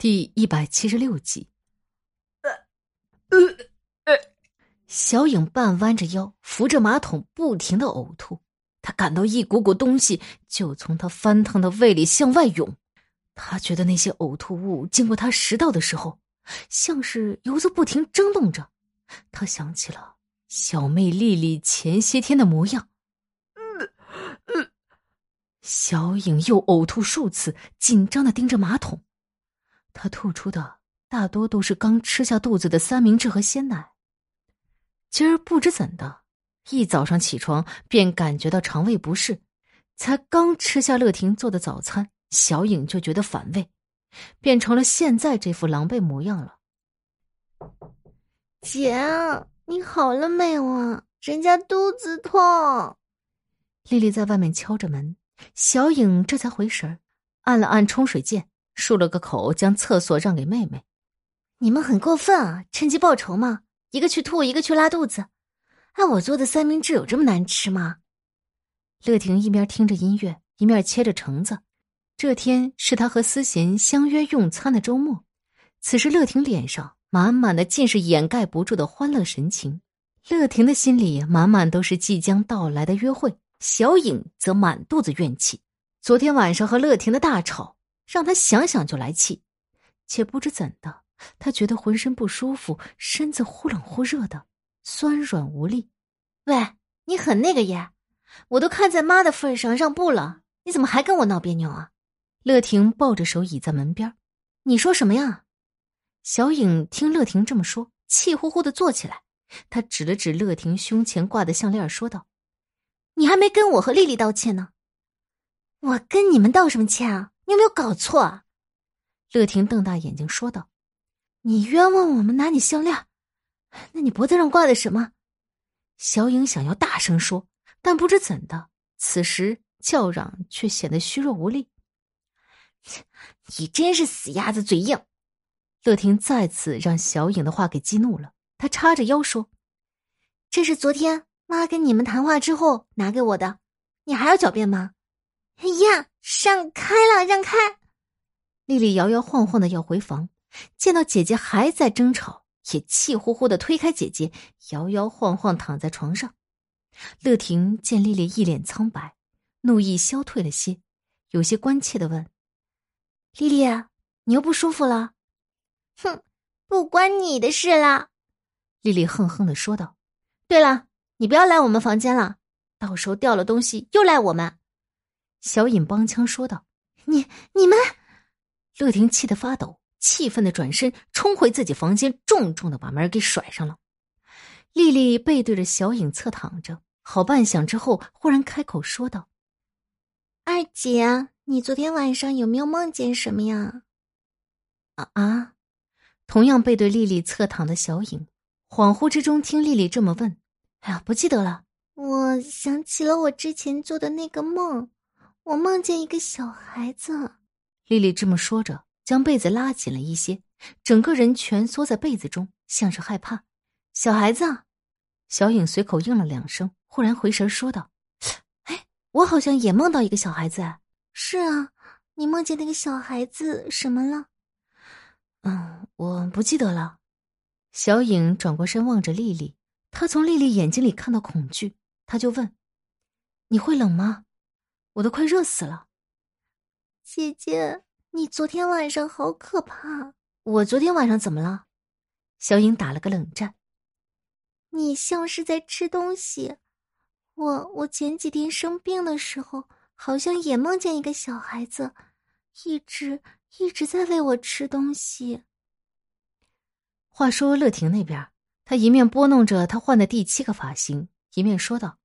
第一百七十六集。呃呃呃，小影半弯着腰，扶着马桶，不停的呕吐。她感到一股股东西就从她翻腾的胃里向外涌。他觉得那些呕吐物经过他食道的时候，像是游子不停争动着。他想起了小妹丽丽前些天的模样。小影又呕吐数次，紧张的盯着马桶。他吐出的大多都是刚吃下肚子的三明治和鲜奶。今儿不知怎的，一早上起床便感觉到肠胃不适，才刚吃下乐婷做的早餐，小影就觉得反胃，变成了现在这副狼狈模样了。姐，你好了没有啊？人家肚子痛。丽丽在外面敲着门，小影这才回神按了按冲水键。漱了个口，将厕所让给妹妹。你们很过分啊！趁机报仇吗？一个去吐，一个去拉肚子。哎，我做的三明治有这么难吃吗？乐婷一边听着音乐，一面切着橙子。这天是他和思贤相约用餐的周末。此时，乐婷脸上满满的尽是掩盖不住的欢乐神情。乐婷的心里满满都是即将到来的约会。小影则满肚子怨气。昨天晚上和乐婷的大吵。让他想想就来气，且不知怎的，他觉得浑身不舒服，身子忽冷忽热的，酸软无力。喂，你很那个耶！我都看在妈的份上让步了，你怎么还跟我闹别扭啊？乐婷抱着手倚在门边，你说什么呀？小影听乐婷这么说，气呼呼的坐起来，他指了指乐婷胸前挂的项链，说道：“你还没跟我和丽丽道歉呢，我跟你们道什么歉啊？”你有没有搞错啊？乐婷瞪大眼睛说道：“你冤枉我们拿你项链，那你脖子上挂的什么？”小影想要大声说，但不知怎的，此时叫嚷却显得虚弱无力。你真是死鸭子嘴硬！乐婷再次让小影的话给激怒了，她叉着腰说：“这是昨天妈跟你们谈话之后拿给我的，你还要狡辩吗？”哎呀，让开了，让开！丽丽摇摇晃晃的要回房，见到姐姐还在争吵，也气呼呼的推开姐姐，摇摇晃晃躺在床上。乐婷见丽丽一脸苍白，怒意消退了些，有些关切的问：“丽丽，你又不舒服了？”“哼，不关你的事啦。”丽丽哼哼的说道。“对了，你不要来我们房间了，到时候掉了东西又赖我们。”小尹帮腔说道：“你你们！”乐婷气得发抖，气愤的转身冲回自己房间，重重的把门给甩上了。丽丽背对着小影侧躺着，好半晌之后，忽然开口说道：“二姐，你昨天晚上有没有梦见什么呀？”啊啊！同样背对丽丽侧躺的小影，恍惚之中听丽丽这么问：“哎呀，不记得了。”我想起了我之前做的那个梦。我梦见一个小孩子，丽丽这么说着，将被子拉紧了一些，整个人蜷缩在被子中，像是害怕。小孩子，小影随口应了两声，忽然回神说道：“哎，我好像也梦到一个小孩子。”“是啊，你梦见那个小孩子什么了？”“嗯，我不记得了。”小影转过身望着丽丽，她从丽丽眼睛里看到恐惧，她就问：“你会冷吗？”我都快热死了，姐姐，你昨天晚上好可怕！我昨天晚上怎么了？小影打了个冷战。你像是在吃东西。我我前几天生病的时候，好像也梦见一个小孩子，一直一直在喂我吃东西。话说乐婷那边，她一面拨弄着她换的第七个发型，一面说道：“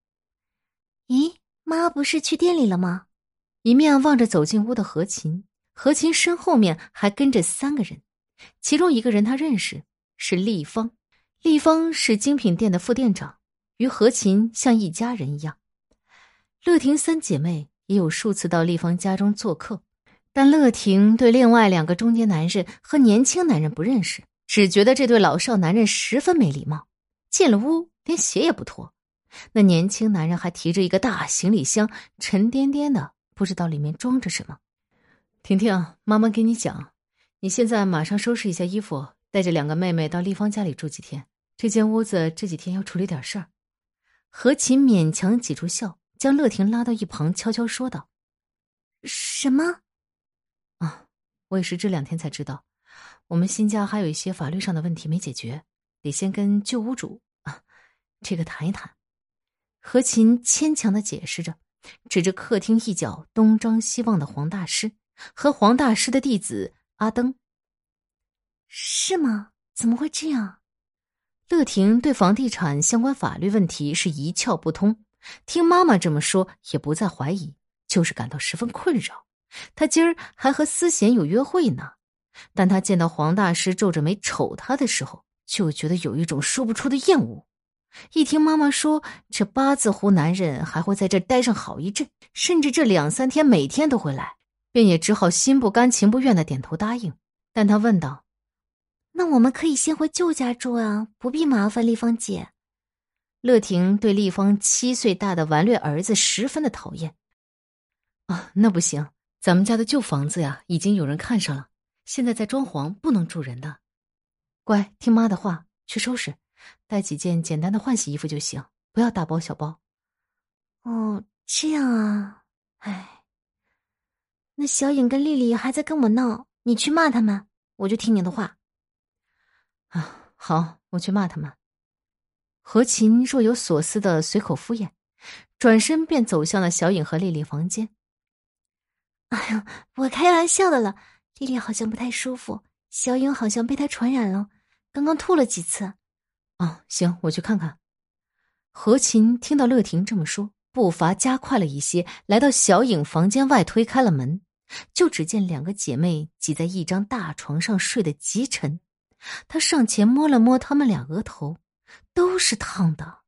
咦？”妈不是去店里了吗？一面望着走进屋的何琴，何琴身后面还跟着三个人，其中一个人他认识，是丽芳。丽芳是精品店的副店长，与何琴像一家人一样。乐婷三姐妹也有数次到丽芳家中做客，但乐婷对另外两个中年男人和年轻男人不认识，只觉得这对老少男人十分没礼貌，进了屋连鞋也不脱。那年轻男人还提着一个大行李箱，沉甸甸的，不知道里面装着什么。婷婷，妈妈给你讲，你现在马上收拾一下衣服，带着两个妹妹到丽芳家里住几天。这间屋子这几天要处理点事儿。何琴勉强挤出笑，将乐婷拉到一旁，悄悄说道：“什么？啊，我也是这两天才知道，我们新家还有一些法律上的问题没解决，得先跟旧屋主啊这个谈一谈。”何琴牵强的解释着，指着客厅一角东张西望的黄大师和黄大师的弟子阿登。是吗？怎么会这样？乐婷对房地产相关法律问题是一窍不通，听妈妈这么说，也不再怀疑，就是感到十分困扰。他今儿还和思贤有约会呢，但他见到黄大师皱着眉瞅他的时候，就觉得有一种说不出的厌恶。一听妈妈说这八字胡男人还会在这待上好一阵，甚至这两三天每天都会来，便也只好心不甘情不愿的点头答应。但他问道。那我们可以先回旧家住啊，不必麻烦丽芳姐。乐婷对丽芳七岁大的顽劣儿子十分的讨厌。啊，那不行，咱们家的旧房子呀，已经有人看上了，现在在装潢，不能住人的。乖，听妈的话，去收拾，带几件简单的换洗衣服就行，不要大包小包。哦，这样啊，哎，那小颖跟丽丽还在跟我闹，你去骂他们，我就听你的话。啊，好，我去骂他们。何琴若有所思的随口敷衍，转身便走向了小颖和丽丽房间。哎呀，我开玩笑的了。丽丽好像不太舒服，小颖好像被她传染了，刚刚吐了几次。哦，行，我去看看。何琴听到乐婷这么说，步伐加快了一些，来到小影房间外，推开了门，就只见两个姐妹挤在一张大床上睡得极沉。她上前摸了摸她们俩额头，都是烫的。